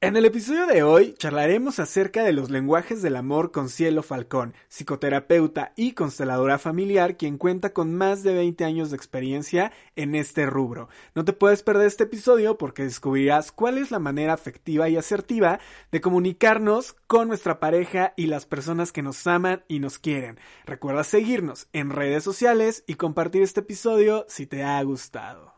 En el episodio de hoy charlaremos acerca de los lenguajes del amor con Cielo Falcón, psicoterapeuta y consteladora familiar quien cuenta con más de 20 años de experiencia en este rubro. No te puedes perder este episodio porque descubrirás cuál es la manera afectiva y asertiva de comunicarnos con nuestra pareja y las personas que nos aman y nos quieren. Recuerda seguirnos en redes sociales y compartir este episodio si te ha gustado.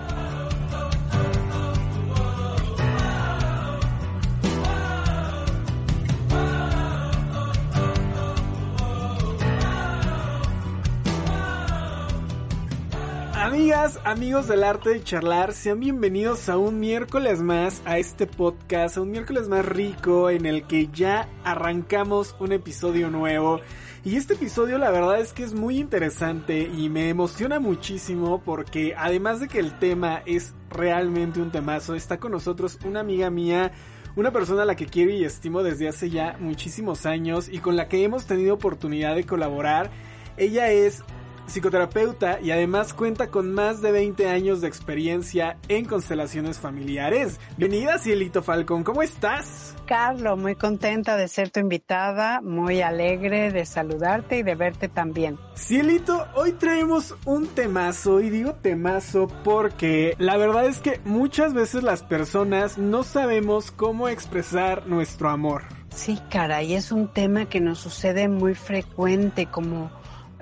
Amigas, amigos del arte de charlar, sean bienvenidos a un miércoles más a este podcast, a un miércoles más rico en el que ya arrancamos un episodio nuevo. Y este episodio la verdad es que es muy interesante y me emociona muchísimo porque además de que el tema es realmente un temazo, está con nosotros una amiga mía una persona a la que quiero y estimo desde hace ya muchísimos años y con la que hemos tenido oportunidad de colaborar. Ella es psicoterapeuta y además cuenta con más de 20 años de experiencia en constelaciones familiares. Bienvenida Cielito Falcón, ¿cómo estás? Carlos, muy contenta de ser tu invitada, muy alegre de saludarte y de verte también. Cielito, hoy traemos un temazo y digo temazo porque la verdad es que muchas veces las personas no sabemos cómo expresar nuestro amor. Sí, caray, es un tema que nos sucede muy frecuente como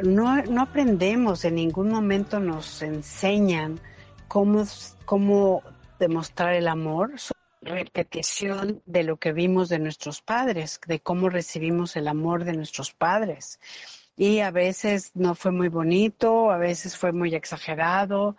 no, no aprendemos, en ningún momento nos enseñan cómo, cómo demostrar el amor, repetición de lo que vimos de nuestros padres, de cómo recibimos el amor de nuestros padres. Y a veces no fue muy bonito, a veces fue muy exagerado,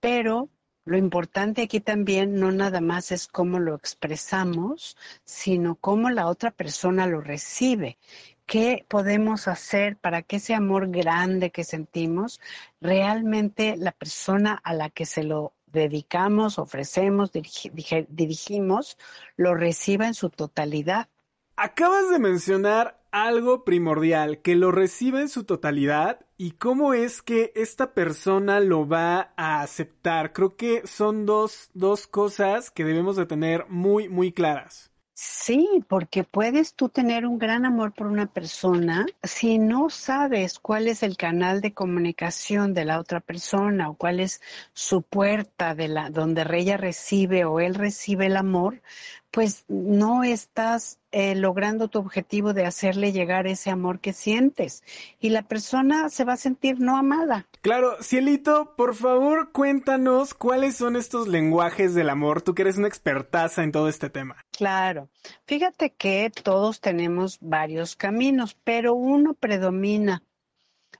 pero lo importante aquí también no nada más es cómo lo expresamos, sino cómo la otra persona lo recibe qué podemos hacer para que ese amor grande que sentimos, realmente la persona a la que se lo dedicamos, ofrecemos, dirigimos, lo reciba en su totalidad. Acabas de mencionar algo primordial, que lo reciba en su totalidad y cómo es que esta persona lo va a aceptar. Creo que son dos, dos cosas que debemos de tener muy, muy claras. Sí, porque puedes tú tener un gran amor por una persona si no sabes cuál es el canal de comunicación de la otra persona o cuál es su puerta de la donde ella recibe o él recibe el amor, pues no estás eh, logrando tu objetivo de hacerle llegar ese amor que sientes y la persona se va a sentir no amada. Claro, Cielito, por favor cuéntanos cuáles son estos lenguajes del amor, tú que eres una expertaza en todo este tema. Claro, fíjate que todos tenemos varios caminos, pero uno predomina.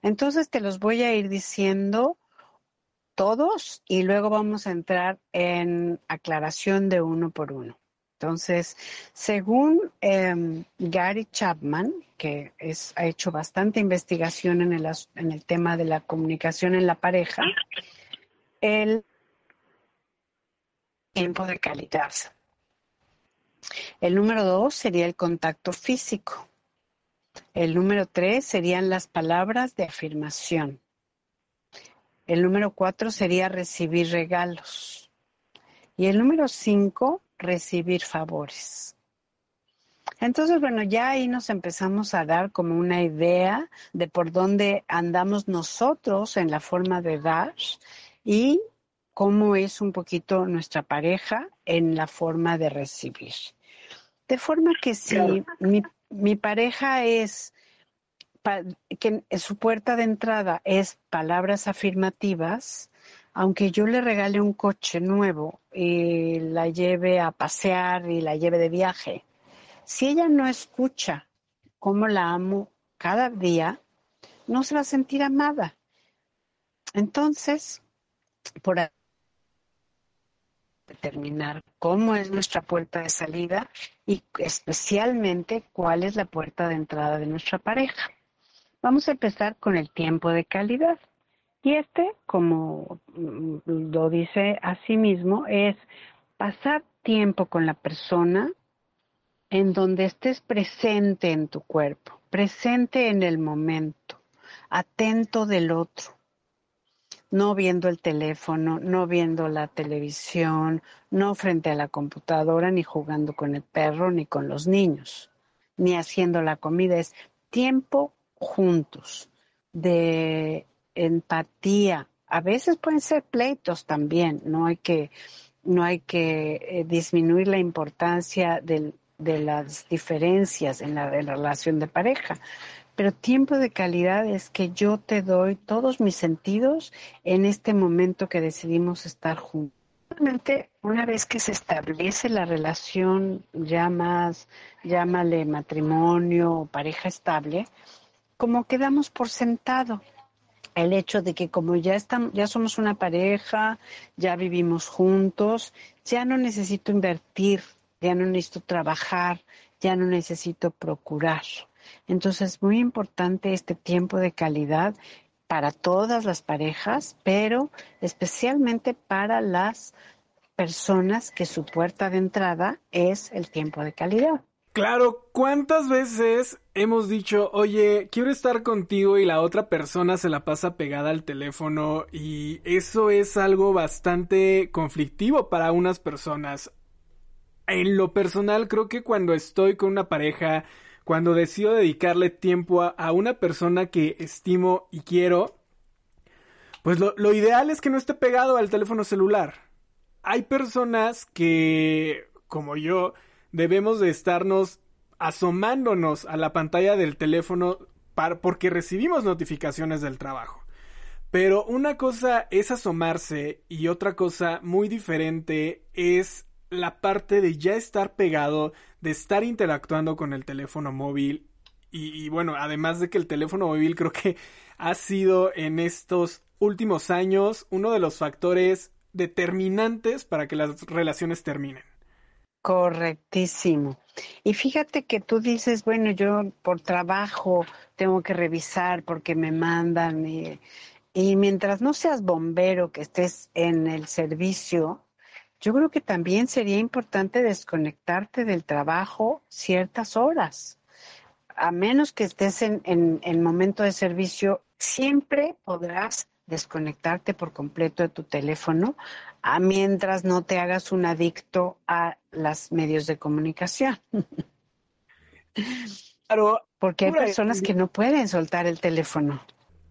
Entonces te los voy a ir diciendo todos y luego vamos a entrar en aclaración de uno por uno. Entonces, según em, Gary Chapman, que ha hecho bastante investigación en el, en el tema de la comunicación en la pareja, el tiempo de calidad. El número dos sería el contacto físico. El número tres serían las palabras de afirmación. El número cuatro sería recibir regalos. Y el número cinco recibir favores. Entonces, bueno, ya ahí nos empezamos a dar como una idea de por dónde andamos nosotros en la forma de dar y cómo es un poquito nuestra pareja en la forma de recibir. De forma que si mi, mi pareja es que su puerta de entrada es palabras afirmativas, aunque yo le regale un coche nuevo y la lleve a pasear y la lleve de viaje, si ella no escucha cómo la amo cada día, no se va a sentir amada. Entonces, por determinar cómo es nuestra puerta de salida y especialmente cuál es la puerta de entrada de nuestra pareja. Vamos a empezar con el tiempo de calidad. Y este, como mm, lo dice a sí mismo, es pasar tiempo con la persona en donde estés presente en tu cuerpo, presente en el momento, atento del otro, no viendo el teléfono, no viendo la televisión, no frente a la computadora, ni jugando con el perro, ni con los niños, ni haciendo la comida. Es tiempo juntos, de empatía. A veces pueden ser pleitos también, no hay que, no hay que eh, disminuir la importancia de las diferencias en la relación de pareja, pero tiempo de calidad es que yo te doy todos mis sentidos en este momento que decidimos estar juntos. Una vez que se establece la relación ya más, llámale matrimonio o pareja estable, como quedamos por sentado el hecho de que como ya estamos, ya somos una pareja, ya vivimos juntos, ya no necesito invertir, ya no necesito trabajar, ya no necesito procurar. Entonces, es muy importante este tiempo de calidad para todas las parejas, pero especialmente para las personas que su puerta de entrada es el tiempo de calidad. Claro, ¿cuántas veces hemos dicho, oye, quiero estar contigo y la otra persona se la pasa pegada al teléfono y eso es algo bastante conflictivo para unas personas? En lo personal, creo que cuando estoy con una pareja cuando decido dedicarle tiempo a, una persona que estimo y quiero, pues lo, ideal es que no esté pegado al teléfono celular. Hay personas que, como yo, debemos de estarnos asomándonos a la pantalla del teléfono para, porque recibimos notificaciones del trabajo. Pero una cosa es asomarse y otra cosa muy diferente es la parte de ya estar pegado, de estar interactuando con el teléfono móvil. Y, bueno, además de que el teléfono móvil creo que ha sido en estos últimos años uno de los factores determinantes para que las relaciones terminen. Correctísimo. Y fíjate que tú dices, bueno, yo por trabajo tengo que revisar porque me mandan y, y mientras no seas bombero, que estés en el servicio, yo creo que también sería importante desconectarte del trabajo ciertas horas. A menos que estés en, el momento de servicio, siempre podrás desconectarte por completo de tu teléfono a mientras no te hagas un adicto a los medios de comunicación. Claro, porque hay personas que no pueden soltar el teléfono.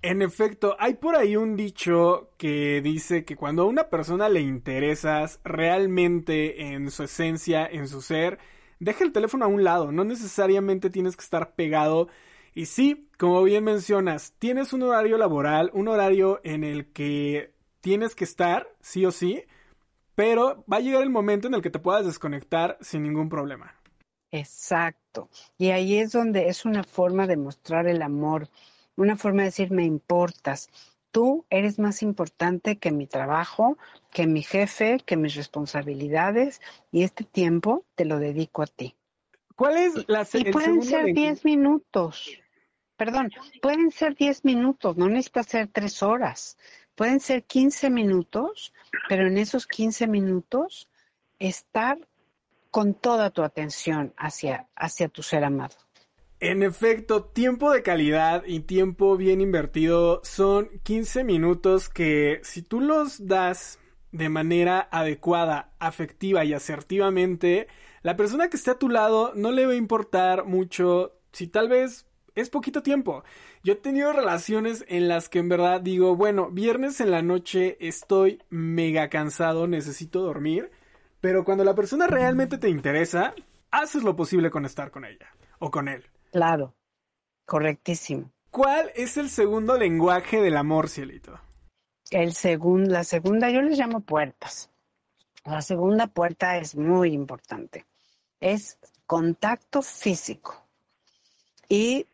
En efecto, hay por ahí un dicho que dice que cuando a una persona le interesas realmente en su esencia, en su ser, deja el teléfono a un lado, no necesariamente tienes que estar pegado. Y sí, como bien mencionas, tienes un horario laboral, un horario en el que tienes que estar, sí o sí, pero va a llegar el momento en el que te puedas desconectar sin ningún problema. Exacto. Y ahí es donde es una forma de mostrar el amor una forma de decir me importas. Tú eres más importante que mi trabajo, que mi jefe, que mis responsabilidades y este tiempo te lo dedico a ti. ¿Cuál es la Y pueden ser 10 minutos. Perdón, pueden ser 10 minutos, no necesita ser 3 horas. Pueden ser 15 minutos, pero en esos 15 minutos estar con toda tu atención hacia, hacia tu ser amado. En efecto, tiempo de calidad y tiempo bien invertido son 15 minutos que si tú los das de manera adecuada, afectiva y asertivamente, la persona que esté a tu lado no le va a importar mucho si tal vez es poquito tiempo. Yo he tenido relaciones en las que en verdad digo, bueno, viernes en la noche estoy mega cansado, necesito dormir, pero cuando la persona realmente te interesa, haces lo posible con estar con ella o con él. Claro, correctísimo. ¿Cuál es el segundo lenguaje del amor, Cielito? El segundo, la segunda, yo les llamo puertas. La segunda puerta es muy importante. Es contacto físico. Y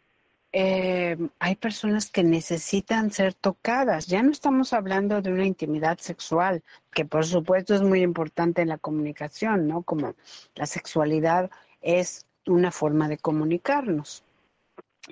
eh, hay personas que necesitan ser tocadas. Ya no estamos hablando de una intimidad sexual, que por supuesto es muy importante en la comunicación, ¿no? Como la sexualidad es una forma de comunicarnos.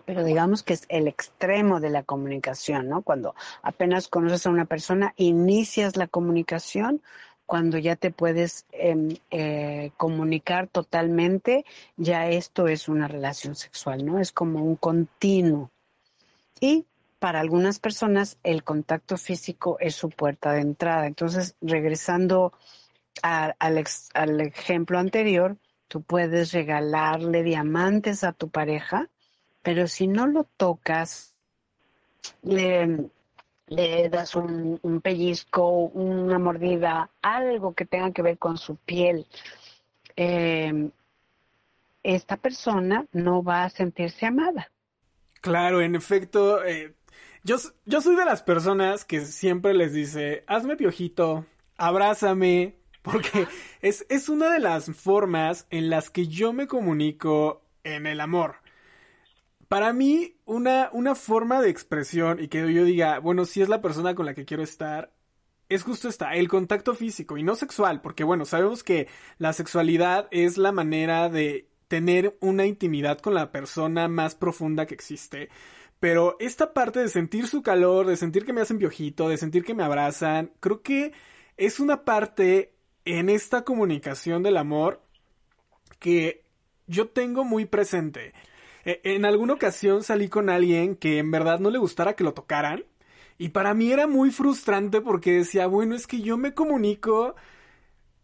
pero digamos que es el extremo de la comunicación, ¿no? Cuando apenas conoces a una persona, inicias la comunicación, cuando ya te puedes em, eh, comunicar totalmente, ya esto es una relación sexual, ¿no? Es como un continuo. Y para algunas personas el contacto físico es su puerta de entrada. Entonces, regresando al, al ejemplo anterior, tú puedes regalarle diamantes a tu pareja, pero si no lo tocas, le, le das un, pellizco, una mordida, algo que tenga que ver con su piel, eh, esta persona no va a sentirse amada. Claro, en efecto, eh, yo, yo soy de las personas que siempre les dice, hazme piojito, abrázame, porque es, es una de las formas en las que yo me comunico en el amor. Para mí, una, una forma de expresión y que yo diga, bueno, si es la persona con la que quiero estar, es justo esta, el contacto físico y no sexual, porque bueno, sabemos que la sexualidad es la manera de tener una intimidad con la persona más profunda que existe. Pero esta parte de sentir su calor, de sentir que me hacen piojito, de sentir que me abrazan, creo que es una parte en esta comunicación del amor que yo tengo muy presente. E, en alguna ocasión salí con alguien que en verdad no le gustara que lo tocaran. Y para mí era muy frustrante porque decía, bueno, es que yo me comunico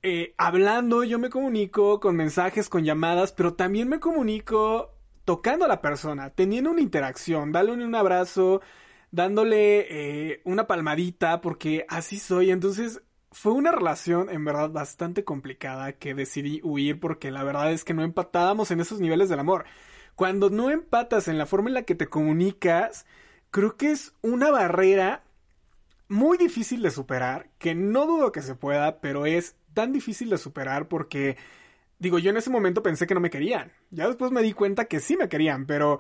eh, hablando, yo me comunico con mensajes, con llamadas, pero también me comunico tocando a la persona, teniendo una interacción, dándole un abrazo, dándole eh, una palmadita, porque así soy. Entonces fue una relación en verdad bastante complicada que decidí huir porque la verdad es que no empatábamos en esos niveles del amor. Cuando no empatas en la forma en la que te comunicas, creo que es una barrera muy difícil de superar, que no dudo que se pueda, pero es tan difícil de superar porque, digo, yo en ese momento pensé que no me querían. Ya después me di cuenta que sí me querían, pero...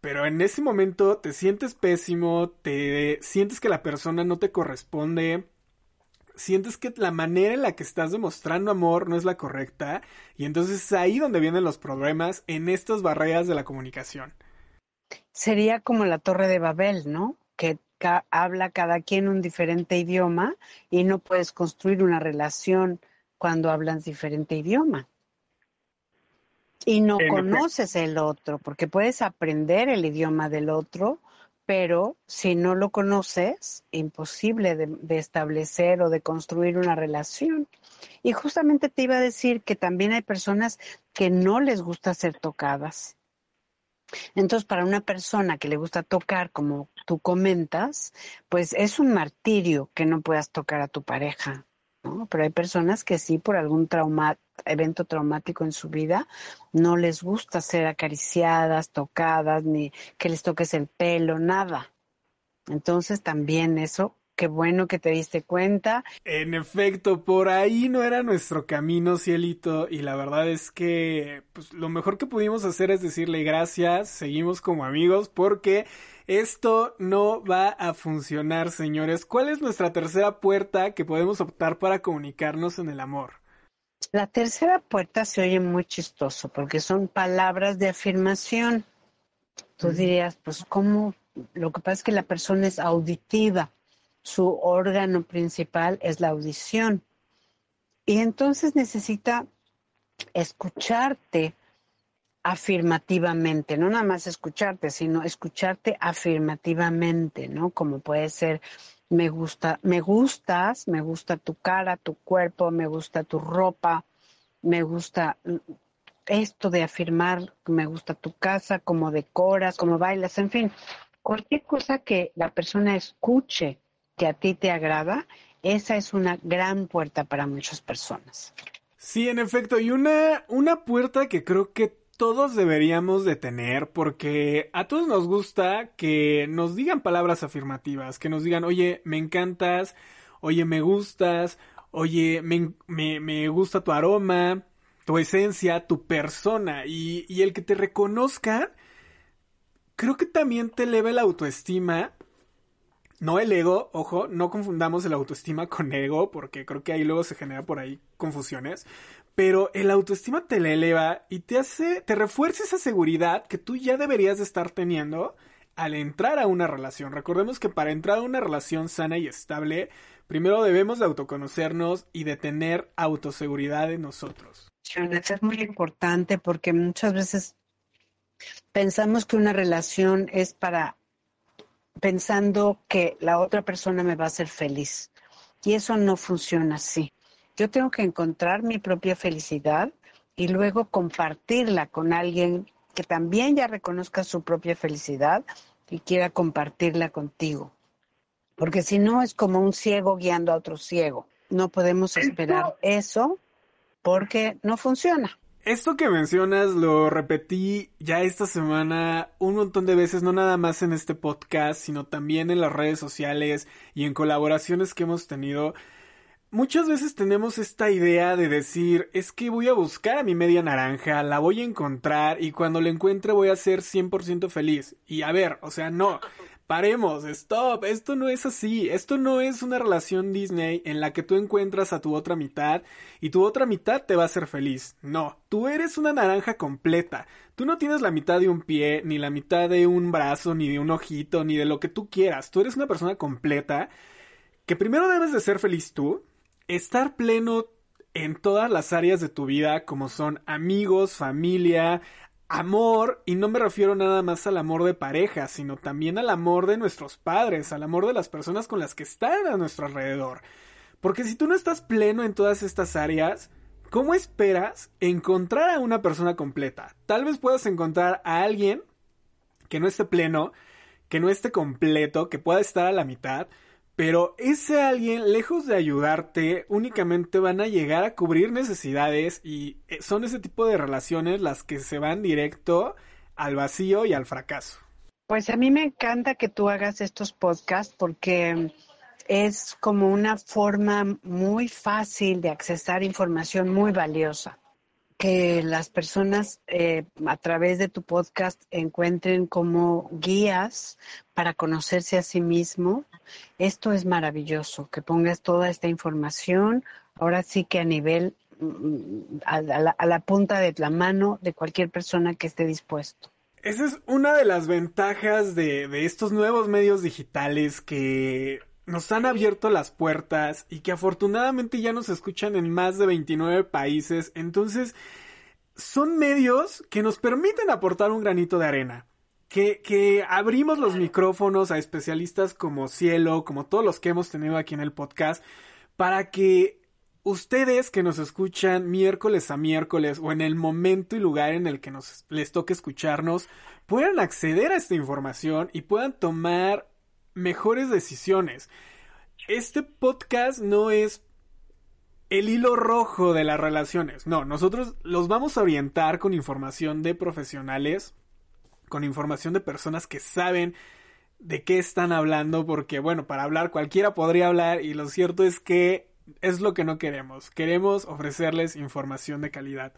Pero en ese momento te sientes pésimo, te sientes que la persona no te corresponde, sientes que la manera en la que estás demostrando amor no es la correcta y entonces es ahí donde vienen los problemas en estas barreras de la comunicación. Sería como la torre de Babel, ¿no? Que habla cada quien un diferente idioma y no puedes construir una relación cuando hablas diferente idioma. Y no conoces el otro, porque puedes aprender el idioma del otro, pero si no lo conoces, imposible de, establecer o de construir una relación. Y justamente te iba a decir que también hay personas que no les gusta ser tocadas. Entonces, para una persona que le gusta tocar, como tú comentas, pues es un martirio que no puedas tocar a tu pareja. Pero hay personas que sí, por algún evento traumático en su vida, no les gusta ser acariciadas, tocadas, ni que les toques el pelo, nada. Entonces también eso, qué bueno que te diste cuenta. En efecto, por ahí no era nuestro camino, cielito, y la verdad es que pues, lo mejor que pudimos hacer es decirle gracias, seguimos como amigos, porque esto no va a funcionar, señores. ¿Cuál es nuestra tercera puerta que podemos optar para comunicarnos en el amor? La tercera puerta se oye muy chistoso porque son palabras de afirmación. Tú dirías, pues, ¿cómo? Lo que pasa es que la persona es auditiva. Su órgano principal es la audición. Y entonces necesita escucharte afirmativamente, no nada más escucharte, sino escucharte afirmativamente, ¿no? Como puede ser, me gusta, me gustas, me gusta tu cara, tu cuerpo, me gusta tu ropa, me gusta esto de afirmar, me gusta tu casa, cómo decoras, cómo bailas, en fin, cualquier cosa que la persona escuche que a ti te agrada, esa es una gran puerta para muchas personas. Sí, en efecto, y una, una puerta que creo que todos deberíamos de tener porque a todos nos gusta que nos digan palabras afirmativas, que nos digan, oye, me encantas, oye, me gustas, oye, me, me, gusta tu aroma, tu esencia, tu persona y, y el que te reconozcan, creo que también te eleva la autoestima. No el ego, ojo, no confundamos el autoestima con ego, porque creo que ahí luego se genera por ahí confusiones. pero el autoestima te la eleva y te hace, te refuerza esa seguridad que tú ya deberías de estar teniendo al entrar a una relación. Recordemos que para entrar a una relación sana y estable, primero debemos de autoconocernos y de tener autoseguridad en nosotros. Es muy importante porque muchas veces pensamos que una relación es para pensando que la otra persona me va a hacer feliz. Y eso no funciona así. Yo tengo que encontrar mi propia felicidad y luego compartirla con alguien que también ya reconozca su propia felicidad y quiera compartirla contigo. Porque si no es como un ciego guiando a otro ciego. No podemos esperar eso porque no funciona. Esto que mencionas lo repetí ya esta semana un montón de veces, no nada más en este podcast, sino también en las redes sociales y en colaboraciones que hemos tenido. Muchas veces tenemos esta idea de decir, es que voy a buscar a mi media naranja, la voy a encontrar y cuando la encuentre voy a ser 100% feliz. Y a ver, o sea, no, paremos, stop, esto no es así, esto no es una relación Disney en la que tú encuentras a tu otra mitad y tu otra mitad te va a hacer feliz. No, tú eres una naranja completa. Tú no tienes la mitad de un pie, ni la mitad de un brazo, ni de un ojito, ni de lo que tú quieras. Tú eres una persona completa que primero debes de ser feliz tú, estar pleno en todas las áreas de tu vida, como son amigos, familia, amor, y no me refiero nada más al amor de pareja, sino también al amor de nuestros padres, al amor de las personas con las que están a nuestro alrededor. Porque si tú no estás pleno en todas estas áreas, ¿cómo esperas encontrar a una persona completa? Tal vez puedas encontrar a alguien que no esté pleno, que no esté completo, que pueda estar a la mitad, pero ese alguien, lejos de ayudarte, únicamente van a llegar a cubrir necesidades y eh, son ese tipo de relaciones las que se van directo al vacío y al fracaso. Pues a mí me encanta que tú hagas estos podcasts porque es como una forma muy fácil de accesar información muy valiosa que las personas eh, a través de tu podcast encuentren como guías para conocerse a sí mismo. Esto es maravilloso, que pongas toda esta información, ahora sí que a nivel, mm, a, la, punta de la mano de cualquier persona que esté dispuesto. Esa es una de las ventajas de, de estos nuevos medios digitales que nos han abierto las puertas y que afortunadamente ya nos escuchan en más de 29 países. Entonces, son medios que nos permiten aportar un granito de arena. Que, que, abrimos los micrófonos a especialistas como Cielo, como todos los que hemos tenido aquí en el podcast, para que ustedes que nos escuchan miércoles a miércoles o en el momento y lugar en el que nos les toque escucharnos, puedan acceder a esta información y puedan tomar mejores decisiones. Este podcast no es el hilo rojo de las relaciones. No, nosotros los vamos a orientar con información de profesionales, con información de personas que saben de qué están hablando, porque bueno, para hablar cualquiera podría hablar y lo cierto es que es lo que no queremos. Queremos ofrecerles información de calidad.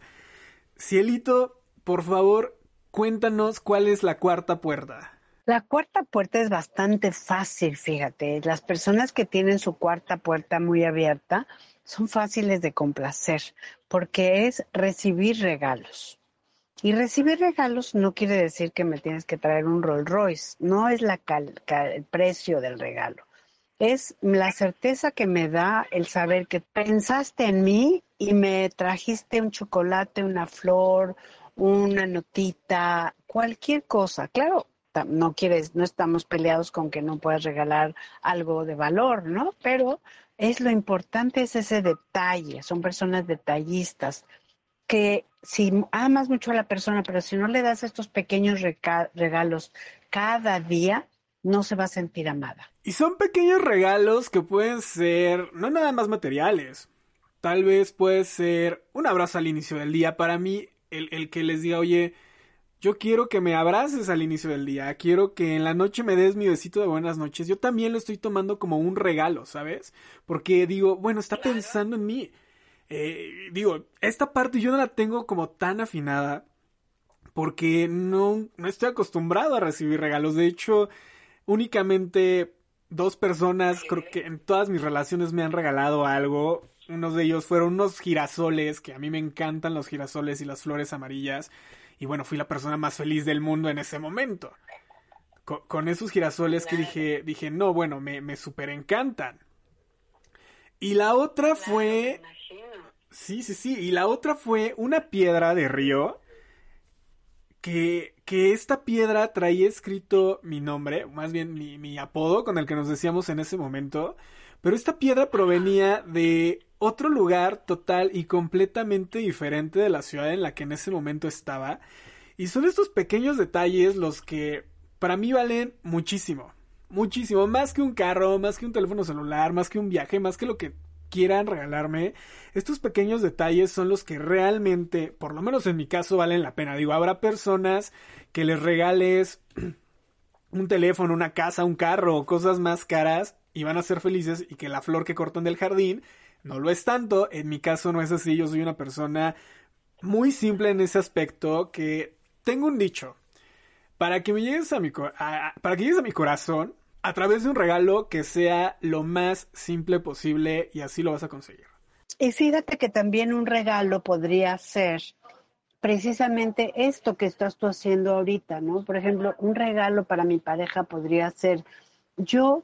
Cielito, por favor, cuéntanos cuál es la cuarta puerta. La cuarta puerta es bastante fácil, fíjate. Las personas que tienen su cuarta puerta muy abierta son fáciles de complacer porque es recibir regalos. Y recibir regalos no quiere decir que me tienes que traer un Rolls Royce, no es la el precio del regalo. Es la certeza que me da el saber que pensaste en mí y me trajiste un chocolate, una flor, una notita, cualquier cosa. Claro, no quieres, no estamos peleados con que no puedas regalar algo de valor, ¿no? Pero es lo importante es ese detalle, son personas detallistas que si amas mucho a la persona, pero si no le das estos pequeños regalos cada día, no se va a sentir amada. Y son pequeños regalos que pueden ser no nada más materiales. Tal vez puede ser un abrazo al inicio del día. Para mí, el, el que les diga, oye, yo quiero que me abraces al inicio del día, quiero que en la noche me des mi besito de buenas noches. Yo también lo estoy tomando como un regalo, ¿sabes? Porque digo, bueno, está pensando en mí. Eh, digo, esta parte yo no la tengo como tan afinada porque no, no estoy acostumbrado a recibir regalos. De hecho, únicamente dos personas, creo que en todas mis relaciones me han regalado algo. unos de ellos fueron unos girasoles, que a mí me encantan los girasoles y las flores amarillas. Y bueno, fui la persona más feliz del mundo en ese momento. Con, esos girasoles que dije, dije, no, bueno, me, me super encantan. Y la otra fue... Sí, sí, sí. Y la otra fue una piedra de río que, que esta piedra traía escrito mi nombre, más bien mi, mi apodo con el que nos decíamos en ese momento. Pero esta piedra provenía de otro lugar total y completamente diferente de la ciudad en la que en ese momento estaba. Y son estos pequeños detalles los que para mí valen muchísimo. Muchísimo. Más que un carro, más que un teléfono celular, más que un viaje, más que lo que quieran regalarme. Estos pequeños detalles son los que realmente, por lo menos en mi caso, valen la pena. Digo, habrá personas que les regales un teléfono, una casa, un carro, cosas más caras y van a ser felices y que la flor que cortan del jardín no lo es tanto. En mi caso no es así. Yo soy una persona muy simple en ese aspecto que tengo un dicho. Para que me llegues a mi, para que llegues a mi corazón, a través de un regalo que sea lo más simple posible y así lo vas a conseguir. Y fíjate que también un regalo podría ser precisamente esto que estás tú haciendo ahorita, ¿no? Por ejemplo, un regalo para mi pareja podría ser yo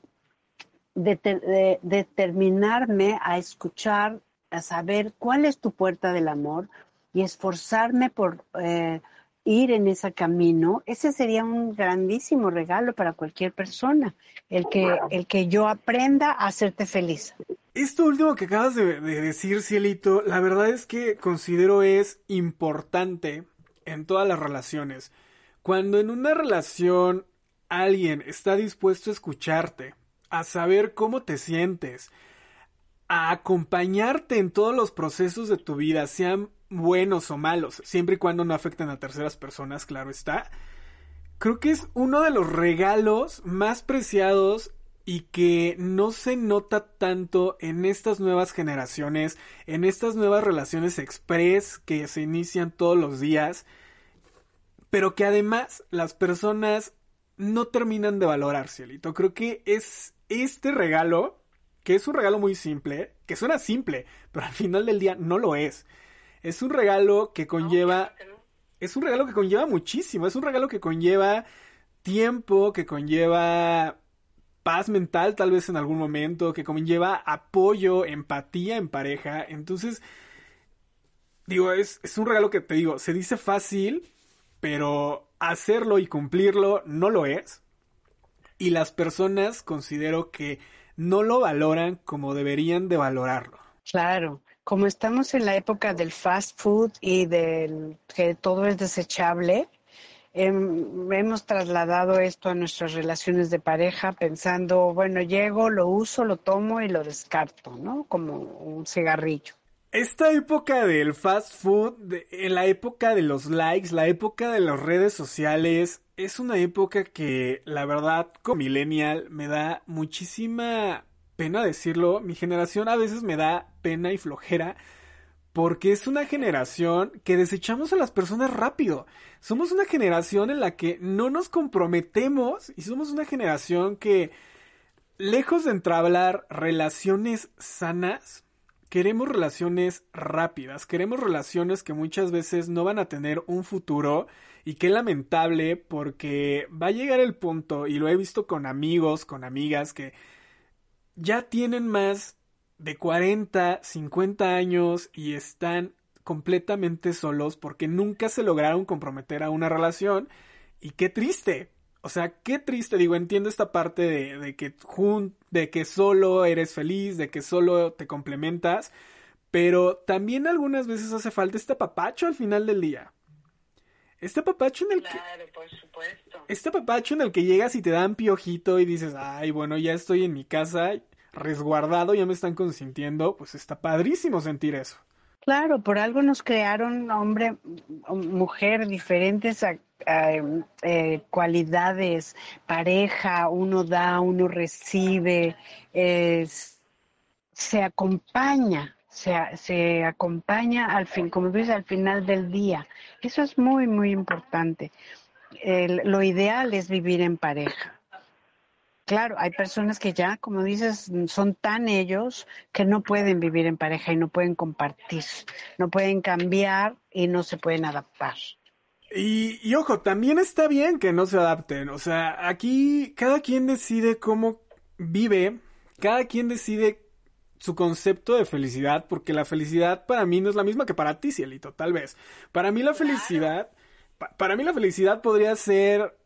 determinarme a escuchar, a saber cuál es tu puerta del amor y esforzarme por eh, ir en ese camino, ese sería un grandísimo regalo para cualquier persona, el que, el que yo aprenda a hacerte feliz. Esto último que acabas de, de decir, Cielito, la verdad es que considero es importante en todas las relaciones. Cuando en una relación alguien está dispuesto a escucharte, a saber cómo te sientes, a acompañarte en todos los procesos de tu vida, sean buenos o malos, siempre y cuando no afecten a terceras personas, claro está. Creo que es uno de los regalos más preciados y que no se nota tanto en estas nuevas generaciones, en estas nuevas relaciones express que se inician todos los días, pero que además las personas no terminan de valorar, Cielito. Creo que es este regalo, que es un regalo muy simple, que suena simple, pero al final del día no lo es. Es un regalo que conlleva. Es un regalo que conlleva muchísimo. Es un regalo que conlleva tiempo, que conlleva paz mental tal vez en algún momento, que conlleva apoyo, empatía en pareja. Entonces, digo, es, es un regalo que te digo, se dice fácil, pero hacerlo y cumplirlo no lo es. Y las personas considero que no lo valoran como deberían de valorarlo. Claro, como estamos en la época del fast food y del que todo es desechable, em, hemos trasladado esto a nuestras relaciones de pareja pensando, bueno, llego, lo uso, lo tomo y lo descarto, ¿no? Como un cigarrillo. Esta época del fast food, en la época de los likes, la época de las redes sociales, es una época que la verdad como millennial me da muchísima pena decirlo, mi generación a veces me da pena y flojera porque es una generación que desechamos a las personas rápido. Somos una generación en la que no nos comprometemos y somos una generación que, lejos de entablar relaciones sanas, queremos relaciones rápidas, queremos relaciones que muchas veces no van a tener un futuro y qué lamentable porque va a llegar el punto, y lo he visto con amigos, con amigas que ya tienen más de 40, 50 años y están completamente solos porque nunca se lograron comprometer a una relación y qué triste. O sea, qué triste, digo, entiendo esta parte de, de que de que solo eres feliz, de que solo te complementas, pero también algunas veces hace falta este papacho al final del día. Este papacho en el que. por supuesto. Este papacho en el que llegas y te dan piojito y dices, ay, bueno, ya estoy en mi casa resguardado, ya me están consintiendo, pues está padrísimo sentir eso. Claro, por algo nos crearon hombre, mujer, diferentes eh, cualidades, pareja, uno da, uno recibe, se acompaña, se, se acompaña al fin, como dices, al final del día. Eso es muy, muy importante. lo ideal es vivir en pareja. Claro, hay personas que ya, como dices, son tan ellos que no pueden vivir en pareja y no pueden compartir, no pueden cambiar y no se pueden adaptar. Y, y, ojo, también está bien que no se adapten. O sea, aquí cada quien decide cómo vive, cada quien decide su concepto de felicidad, porque la felicidad para mí no es la misma que para ti, Cielito, tal vez. Para mí la felicidad, para mí la felicidad podría ser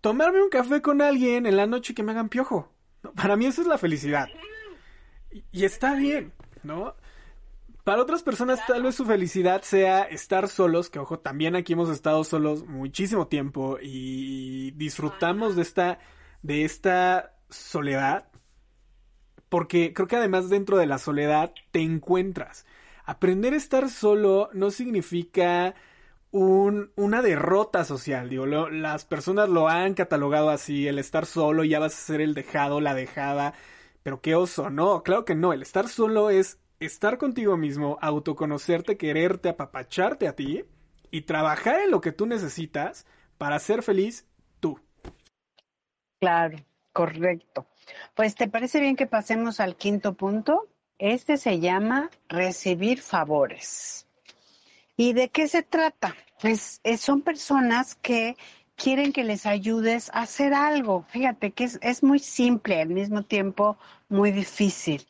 tomarme un café con alguien en la noche que me hagan piojo. Para mí eso es la felicidad. Y, está bien, ¿no? Para otras personas tal vez su felicidad sea estar solos, que ojo, también aquí hemos estado solos muchísimo tiempo y disfrutamos de esta de esta soledad porque creo que además dentro de la soledad te encuentras. Aprender a estar solo no significa una derrota social. Digo, las personas lo han catalogado así, el estar solo, ya vas a ser el dejado, la dejada. Pero qué oso, no, claro que no. El estar solo es estar contigo mismo, autoconocerte, quererte, apapacharte a ti y trabajar en lo que tú necesitas para ser feliz tú. Claro, correcto. Pues, ¿te parece bien que pasemos al quinto punto? Este se llama recibir favores. ¿Y de qué se trata? Pues eh, son personas que quieren que les ayudes a hacer algo. Fíjate que es, muy simple, al mismo tiempo muy difícil.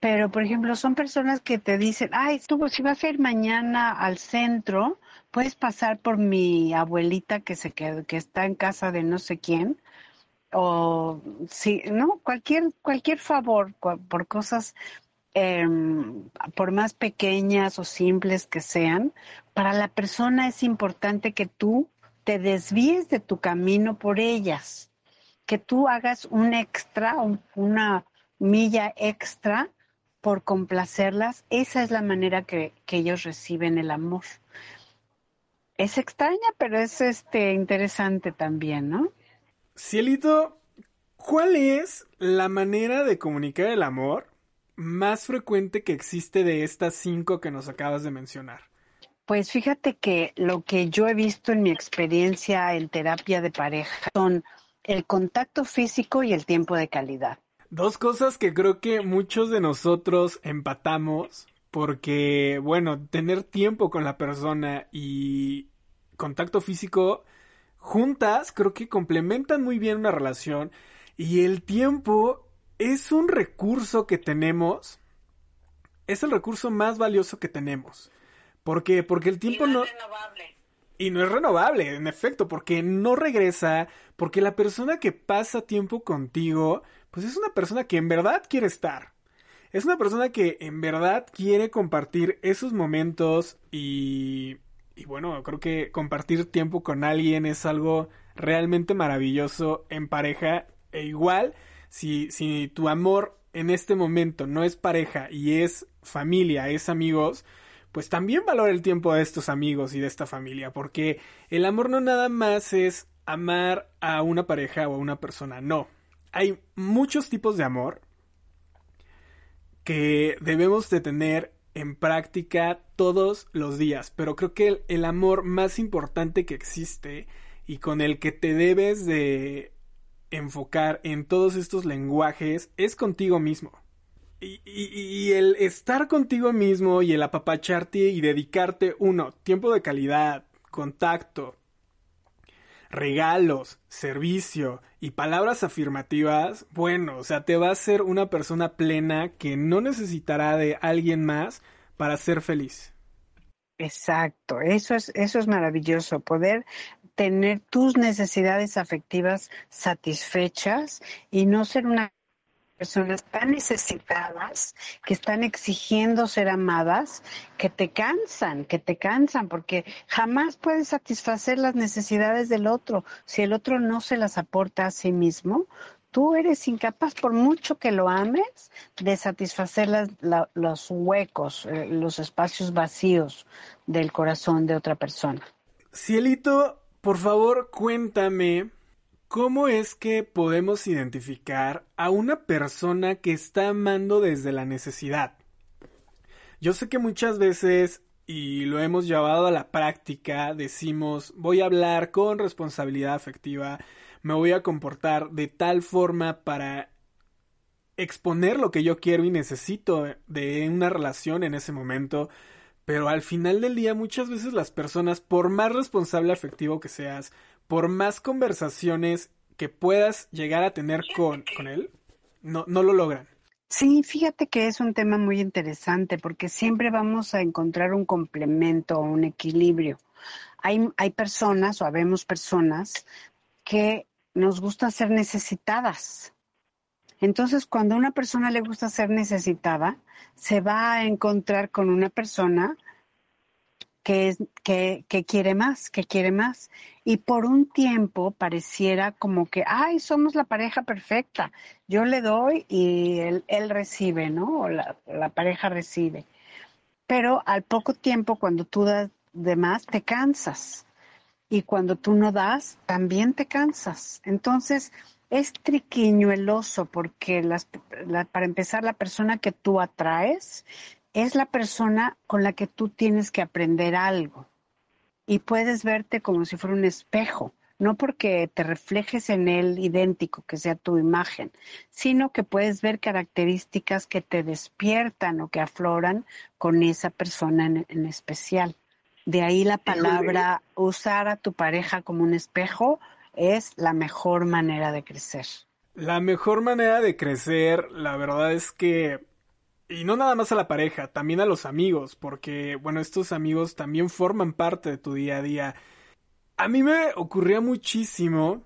Pero, por ejemplo, son personas que te dicen, ay, tú si vas a ir mañana al centro, puedes pasar por mi abuelita que se quedó, que está en casa de no sé quién, o sí, no, cualquier, cualquier favor por cosas Em, por más pequeñas o simples que sean, para la persona es importante que tú te desvíes de tu camino por ellas, que tú hagas un extra, una milla extra por complacerlas. Esa es la manera que, que ellos reciben el amor. Es extraña, pero es este interesante también, ¿no? Cielito, ¿cuál es la manera de comunicar el amor más frecuente que existe de estas cinco que nos acabas de mencionar? Pues fíjate que lo que yo he visto en mi experiencia en terapia de pareja son el contacto físico y el tiempo de calidad. Dos cosas que creo que muchos de nosotros empatamos porque, bueno, tener tiempo con la persona y contacto físico juntas creo que complementan muy bien una relación y el tiempo es un recurso que tenemos, es el recurso más valioso que tenemos. ¿Por qué? Porque el tiempo y no... Es renovable. Y no es renovable, en efecto, porque no regresa, porque la persona que pasa tiempo contigo, pues es una persona que en verdad quiere estar. Es una persona que en verdad quiere compartir esos momentos y, bueno, creo que compartir tiempo con alguien es algo realmente maravilloso en pareja e igual si, si tu amor en este momento no es pareja y es familia, es amigos, pues también valora el tiempo de estos amigos y de esta familia, porque el amor no nada más es amar a una pareja o a una persona, no. Hay muchos tipos de amor que debemos de tener en práctica todos los días, pero creo que el, amor más importante que existe y con el que te debes de enfocar en todos estos lenguajes es contigo mismo. Y, el estar contigo mismo y el apapacharte y dedicarte, uno, tiempo de calidad, contacto, regalos, servicio y palabras afirmativas, bueno, o sea, te va a ser una persona plena que no necesitará de alguien más para ser feliz. Exacto, eso es, eso es maravilloso, poder tener tus necesidades afectivas satisfechas y no ser una personas tan necesitadas que están exigiendo ser amadas que te cansan, que te cansan, porque jamás puedes satisfacer las necesidades del otro. Si el otro no se las aporta a sí mismo, tú eres incapaz, por mucho que lo ames, de satisfacer los huecos, eh, los espacios vacíos del corazón de otra persona. Cielito, por favor, cuéntame cómo es que podemos identificar a una persona que está amando desde la necesidad. Yo sé que muchas veces, y lo hemos llevado a la práctica, decimos voy a hablar con responsabilidad afectiva, me voy a comportar de tal forma para exponer lo que yo quiero y necesito de una relación en ese momento. Pero al final del día muchas veces las personas, por más responsable afectivo que seas, por más conversaciones que puedas llegar a tener con, con él, no, no lo logran. Sí, fíjate que es un tema muy interesante porque siempre vamos a encontrar un complemento o un equilibrio. Hay, hay personas o habemos personas que nos gusta ser necesitadas. Entonces, cuando a una persona le gusta ser necesitada, se va a encontrar con una persona que, que, que, quiere más, que quiere más. Y por un tiempo pareciera como que, ay, somos la pareja perfecta. Yo le doy y él, él recibe, ¿no? O la, la, pareja recibe. Pero al poco tiempo, cuando tú das de más, te cansas. Y cuando tú no das, también te cansas. Entonces, es triquiñueloso porque las, la, para empezar, la persona que tú atraes es la persona con la que tú tienes que aprender algo. Y puedes verte como si fuera un espejo, no porque te reflejes en él idéntico, que sea tu imagen, sino que puedes ver características que te despiertan o que afloran con esa persona en, en especial. De ahí la palabra usar a tu pareja como un espejo es la mejor manera de crecer. La mejor manera de crecer, la verdad es que y no nada más a la pareja, también a los amigos, porque, bueno, estos amigos también forman parte de tu día a día. A mí me ocurría muchísimo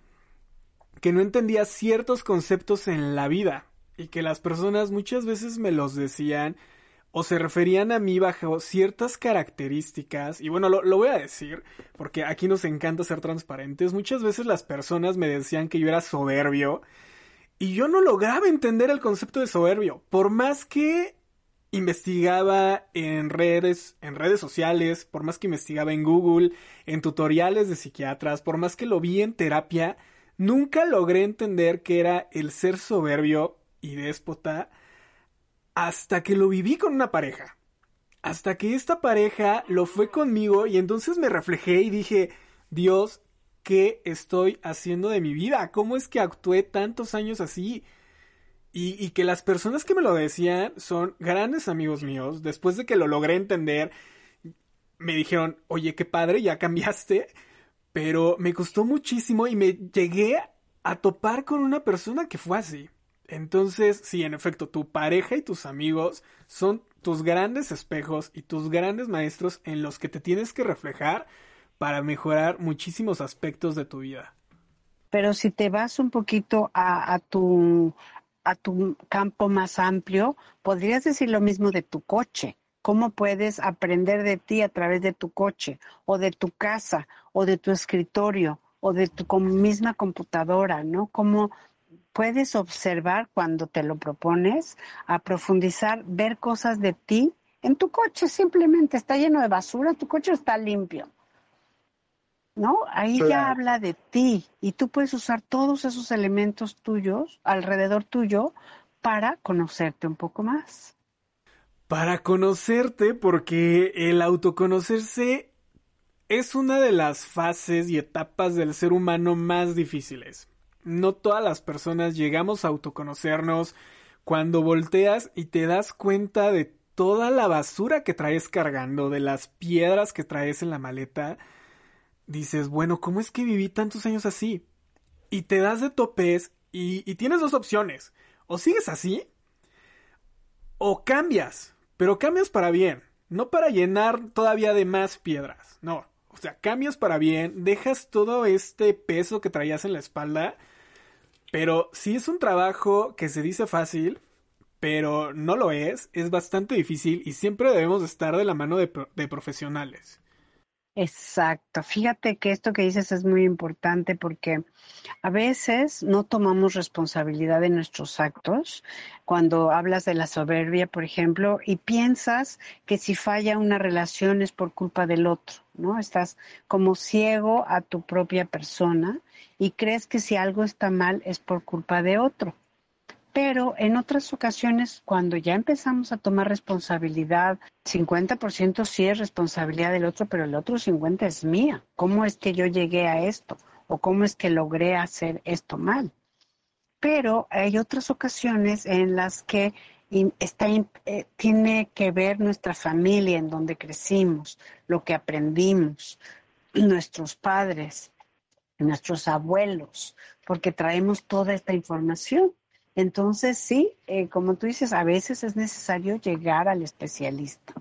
que no entendía ciertos conceptos en la vida y que las personas muchas veces me los decían o se referían a mí bajo ciertas características, y bueno, lo, lo, voy a decir, porque aquí nos encanta ser transparentes, muchas veces las personas me decían que yo era soberbio, y yo no lograba entender el concepto de soberbio. Por más que investigaba en redes, en redes sociales, por más que investigaba en Google, en tutoriales de psiquiatras, por más que lo vi en terapia, nunca logré entender qué era el ser soberbio y déspota hasta que lo viví con una pareja. Hasta que esta pareja lo fue conmigo y entonces me reflejé y dije, Dios, qué estoy haciendo de mi vida, cómo es que actué tantos años así. Y, que las personas que me lo decían son grandes amigos míos. Después de que lo logré entender, me dijeron, oye, qué padre, ya cambiaste. Pero me costó muchísimo y me llegué a topar con una persona que fue así. Entonces, sí, en efecto, tu pareja y tus amigos son tus grandes espejos y tus grandes maestros en los que te tienes que reflejar para mejorar muchísimos aspectos de tu vida. Pero si te vas un poquito a, tu, a tu campo más amplio, podrías decir lo mismo de tu coche. ¿Cómo puedes aprender de ti a través de tu coche o de tu casa o de tu escritorio o de tu misma computadora, ¿no? ¿Cómo puedes observar cuando te lo propones, a profundizar, ver cosas de ti en tu coche simplemente está lleno de basura, tu coche está limpio. ¿No? Ahí ya habla de ti y tú puedes usar todos esos elementos tuyos alrededor tuyo para conocerte un poco más. Para conocerte, porque el autoconocerse es una de las fases y etapas del ser humano más difíciles. No todas las personas llegamos a autoconocernos cuando volteas y te das cuenta de toda la basura que traes cargando, de las piedras que traes en la maleta, dices, bueno, ¿cómo es que viví tantos años así? Y te das de topes y, tienes dos opciones. O sigues así, o cambias, pero cambias para bien, no para llenar todavía de más piedras, no. O sea, cambias para bien, dejas todo este peso que traías en la espalda, pero si es un trabajo que se dice fácil, pero no lo es, es bastante difícil y siempre debemos estar de la mano de profesionales. Exacto. Fíjate que esto que dices es muy importante porque a veces no tomamos responsabilidad de nuestros actos. Cuando hablas de la soberbia, por ejemplo, y piensas que si falla una relación es por culpa del otro, ¿no? Estás como ciego a tu propia persona y crees que si algo está mal es por culpa de otro. Pero en otras ocasiones, cuando ya empezamos a tomar responsabilidad, 50% sí es responsabilidad del otro, pero el otro 50% es mía. ¿Cómo es que yo llegué a esto? o cómo es que logré hacer esto mal. Pero hay otras ocasiones en las que está, eh, tiene que ver nuestra familia en donde crecimos, lo que aprendimos, nuestros padres, nuestros abuelos, porque traemos toda esta información. Entonces, sí, eh, como tú dices, a veces es necesario llegar al especialista.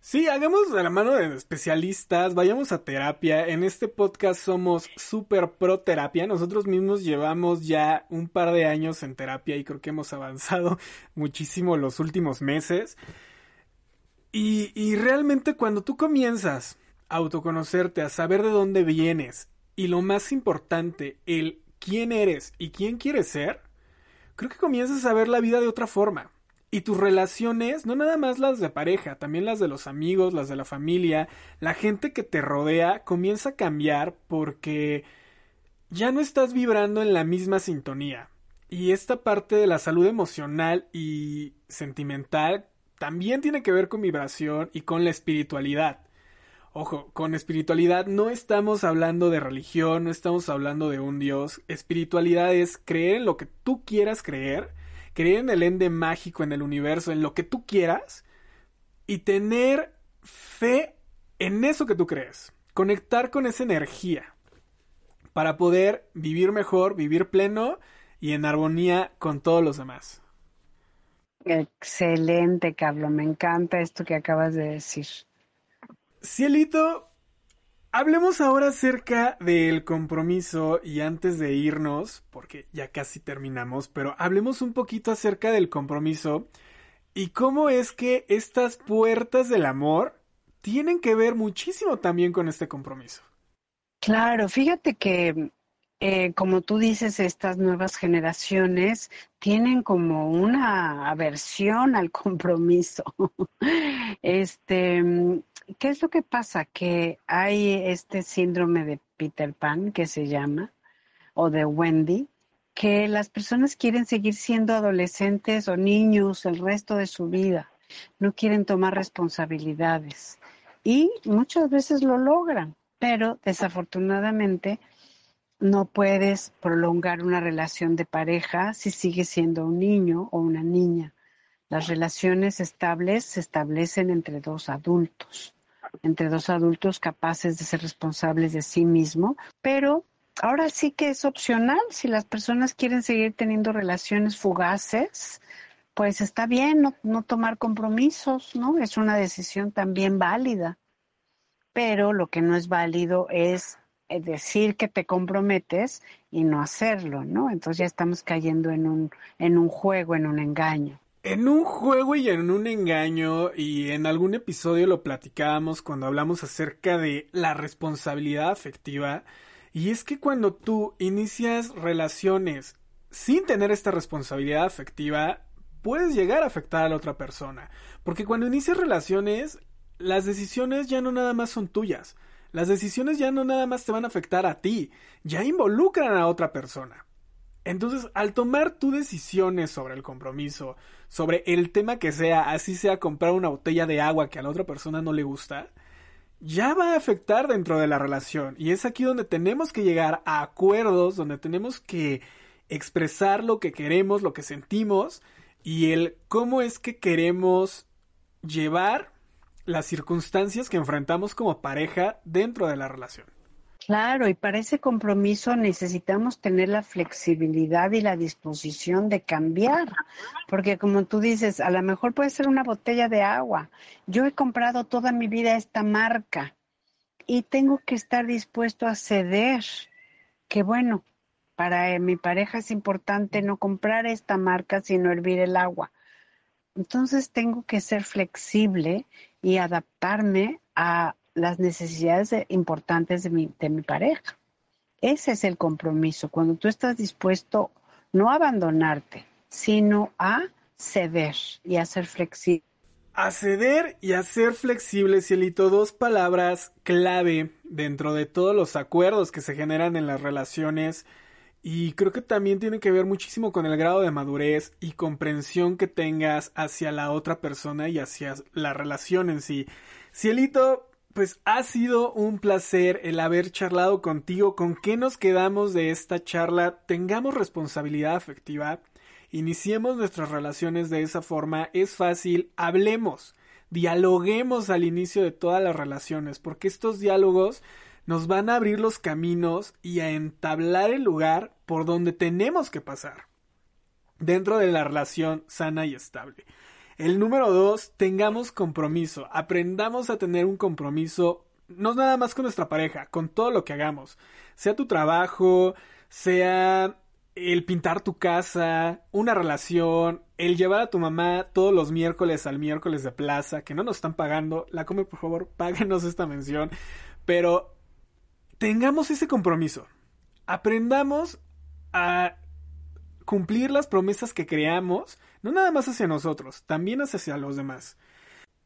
Sí, hagamos de la mano de especialistas, vayamos a terapia. En este podcast somos súper pro terapia. Nosotros mismos llevamos ya un par de años en terapia y creo que hemos avanzado muchísimo los últimos meses. Y, y realmente cuando tú comienzas a autoconocerte, a saber de dónde vienes y lo más importante, el quién eres y quién quieres ser, creo que comienzas a ver la vida de otra forma. Y tus relaciones, no nada más las de pareja, también las de los amigos, las de la familia, la gente que te rodea, comienza a cambiar porque ya no estás vibrando en la misma sintonía. Y esta parte de la salud emocional y sentimental también tiene que ver con vibración y con la espiritualidad. Ojo, con espiritualidad no estamos hablando de religión, no estamos hablando de un dios. Espiritualidad es creer en lo que tú quieras creer, creer en el ende mágico, en el universo, en lo que tú quieras y tener fe en eso que tú crees. Conectar con esa energía para poder vivir mejor, vivir pleno y en armonía con todos los demás. Excelente, Carlos. Me encanta esto que acabas de decir. Cielito, hablemos ahora acerca del compromiso y antes de irnos, porque ya casi terminamos, pero hablemos un poquito acerca del compromiso y cómo es que estas puertas del amor tienen que ver muchísimo también con este compromiso. Claro, fíjate que eh, como tú dices, estas nuevas generaciones tienen como una aversión al compromiso. este, ¿qué es lo que pasa? Que hay este síndrome de Peter Pan que se llama, o de Wendy, que las personas quieren seguir siendo adolescentes o niños el resto de su vida, no quieren tomar responsabilidades y muchas veces lo logran, pero desafortunadamente no puedes prolongar una relación de pareja si sigues siendo un niño o una niña. Las relaciones estables se establecen entre dos adultos, entre dos adultos capaces de ser responsables de sí mismo, pero ahora sí que es opcional. Si las personas quieren seguir teniendo relaciones fugaces, pues está bien no, no tomar compromisos, ¿no? Es una decisión también válida. Pero lo que no es válido es decir que te comprometes y no hacerlo, ¿no? Entonces ya estamos cayendo en un, en un juego, en un engaño. En un juego y en un engaño, y en algún episodio lo platicábamos cuando hablamos acerca de la responsabilidad afectiva, y es que cuando tú inicias relaciones sin tener esta responsabilidad afectiva, puedes llegar a afectar a la otra persona. Porque cuando inicias relaciones, las decisiones ya no nada más son tuyas, las decisiones ya no nada más te van a afectar a ti, ya involucran a otra persona. Entonces, al tomar tus decisiones sobre el compromiso, sobre el tema que sea, así sea comprar una botella de agua que a la otra persona no le gusta, ya va a afectar dentro de la relación. Y es aquí donde tenemos que llegar a acuerdos, donde tenemos que expresar lo que queremos, lo que sentimos y el cómo es que queremos llevar las circunstancias que enfrentamos como pareja dentro de la relación. Claro, y para ese compromiso necesitamos tener la flexibilidad y la disposición de cambiar, porque como tú dices, a lo mejor puede ser una botella de agua. Yo he comprado toda mi vida esta marca y tengo que estar dispuesto a ceder, que bueno, para mi pareja es importante no comprar esta marca, sino hervir el agua. Entonces tengo que ser flexible y adaptarme a las necesidades importantes de mi, de mi pareja. Ese es el compromiso, cuando tú estás dispuesto no a abandonarte, sino a ceder y a ser flexible. A ceder y a ser flexible, Cielito, dos palabras clave dentro de todos los acuerdos que se generan en las relaciones y creo que también tiene que ver muchísimo con el grado de madurez y comprensión que tengas hacia la otra persona y hacia la relación en sí. Cielito, pues ha sido un placer el haber charlado contigo. ¿Con qué nos quedamos de esta charla? Tengamos responsabilidad afectiva. Iniciemos nuestras relaciones de esa forma. Es fácil. Hablemos. Dialoguemos al inicio de todas las relaciones. Porque estos diálogos nos van a abrir los caminos y a entablar el lugar por donde tenemos que pasar. Dentro de la relación sana y estable. El número dos, tengamos compromiso. Aprendamos a tener un compromiso, no nada más con nuestra pareja, con todo lo que hagamos. Sea tu trabajo, sea el pintar tu casa, una relación, el llevar a tu mamá todos los miércoles al miércoles de plaza, que no nos están pagando. La come, por favor, páguenos esta mención. Pero tengamos ese compromiso. Aprendamos a cumplir las promesas que creamos, no nada más hacia nosotros, también hacia los demás.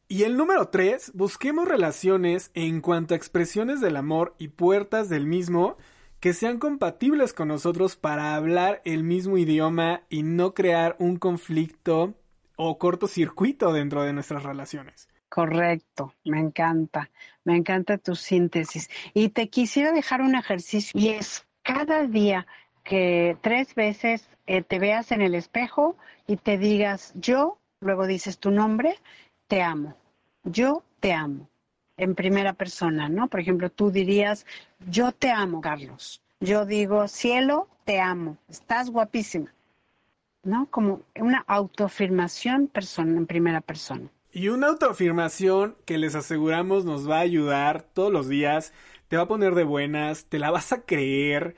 Y el número 3, busquemos relaciones en cuanto a expresiones del amor y puertas del mismo que sean compatibles con nosotros para hablar el mismo idioma y no crear un conflicto o cortocircuito dentro de nuestras relaciones. Correcto, me encanta, me encanta tu síntesis. Y te quisiera dejar un ejercicio y es cada día que tres veces eh, te veas en el espejo y te digas yo, luego dices tu nombre, te amo, yo te amo, en primera persona, ¿no? Por ejemplo, tú dirías yo te amo, Carlos. Yo digo cielo, te amo, estás guapísima, ¿no? Como una autoafirmación persona, en primera persona. Y una autoafirmación que les aseguramos nos va a ayudar todos los días, te va a poner de buenas, te la vas a creer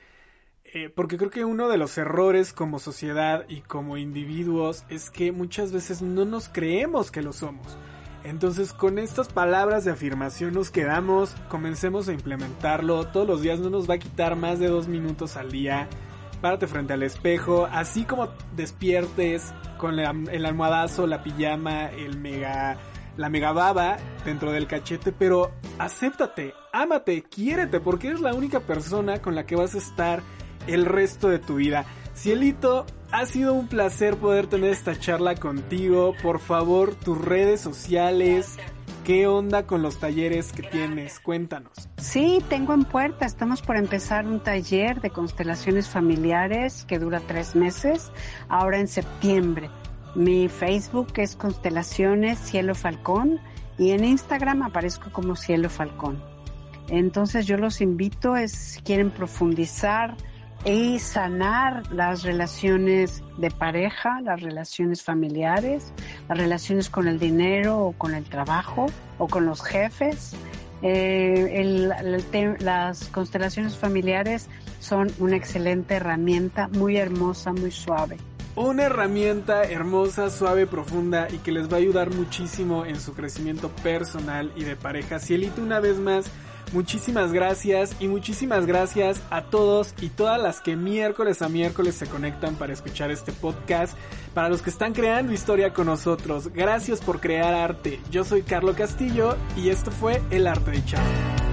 eh, porque creo que uno de los errores como sociedad y como individuos es que muchas veces no nos creemos que lo somos. Entonces con estas palabras de afirmación nos quedamos, comencemos a implementarlo, todos los días no nos va a quitar más de dos minutos al día. Párate frente al espejo, así como despiertes con el almohadazo, la pijama, el mega, la mega baba dentro del cachete, pero acéptate, ámate, quiérete, porque eres la única persona con la que vas a estar el resto de tu vida. Cielito, ha sido un placer poder tener esta charla contigo. Por favor, tus redes sociales, ¿Qué onda con los talleres que tienes? Cuéntanos. Sí, tengo en puerta. Estamos por empezar un taller de constelaciones familiares que dura tres meses, ahora en septiembre. Mi Facebook es Constelaciones Cielo Falcón y en Instagram aparezco como Cielo Falcón. Entonces yo los invito, es, quieren profundizar, y sanar las relaciones de pareja, las relaciones familiares, las relaciones con el dinero o con el trabajo o con los jefes. Eh, las constelaciones familiares son una excelente herramienta, muy hermosa, muy suave. Una herramienta hermosa, suave, profunda y que les va a ayudar muchísimo en su crecimiento personal y de pareja. Cielito, una vez más, Muchísimas gracias y muchísimas gracias a todos y todas las que miércoles a miércoles se conectan para escuchar este podcast. Para los que están creando historia con nosotros, gracias por crear arte. Yo soy Carlo Castillo y esto fue El Arte de Chao.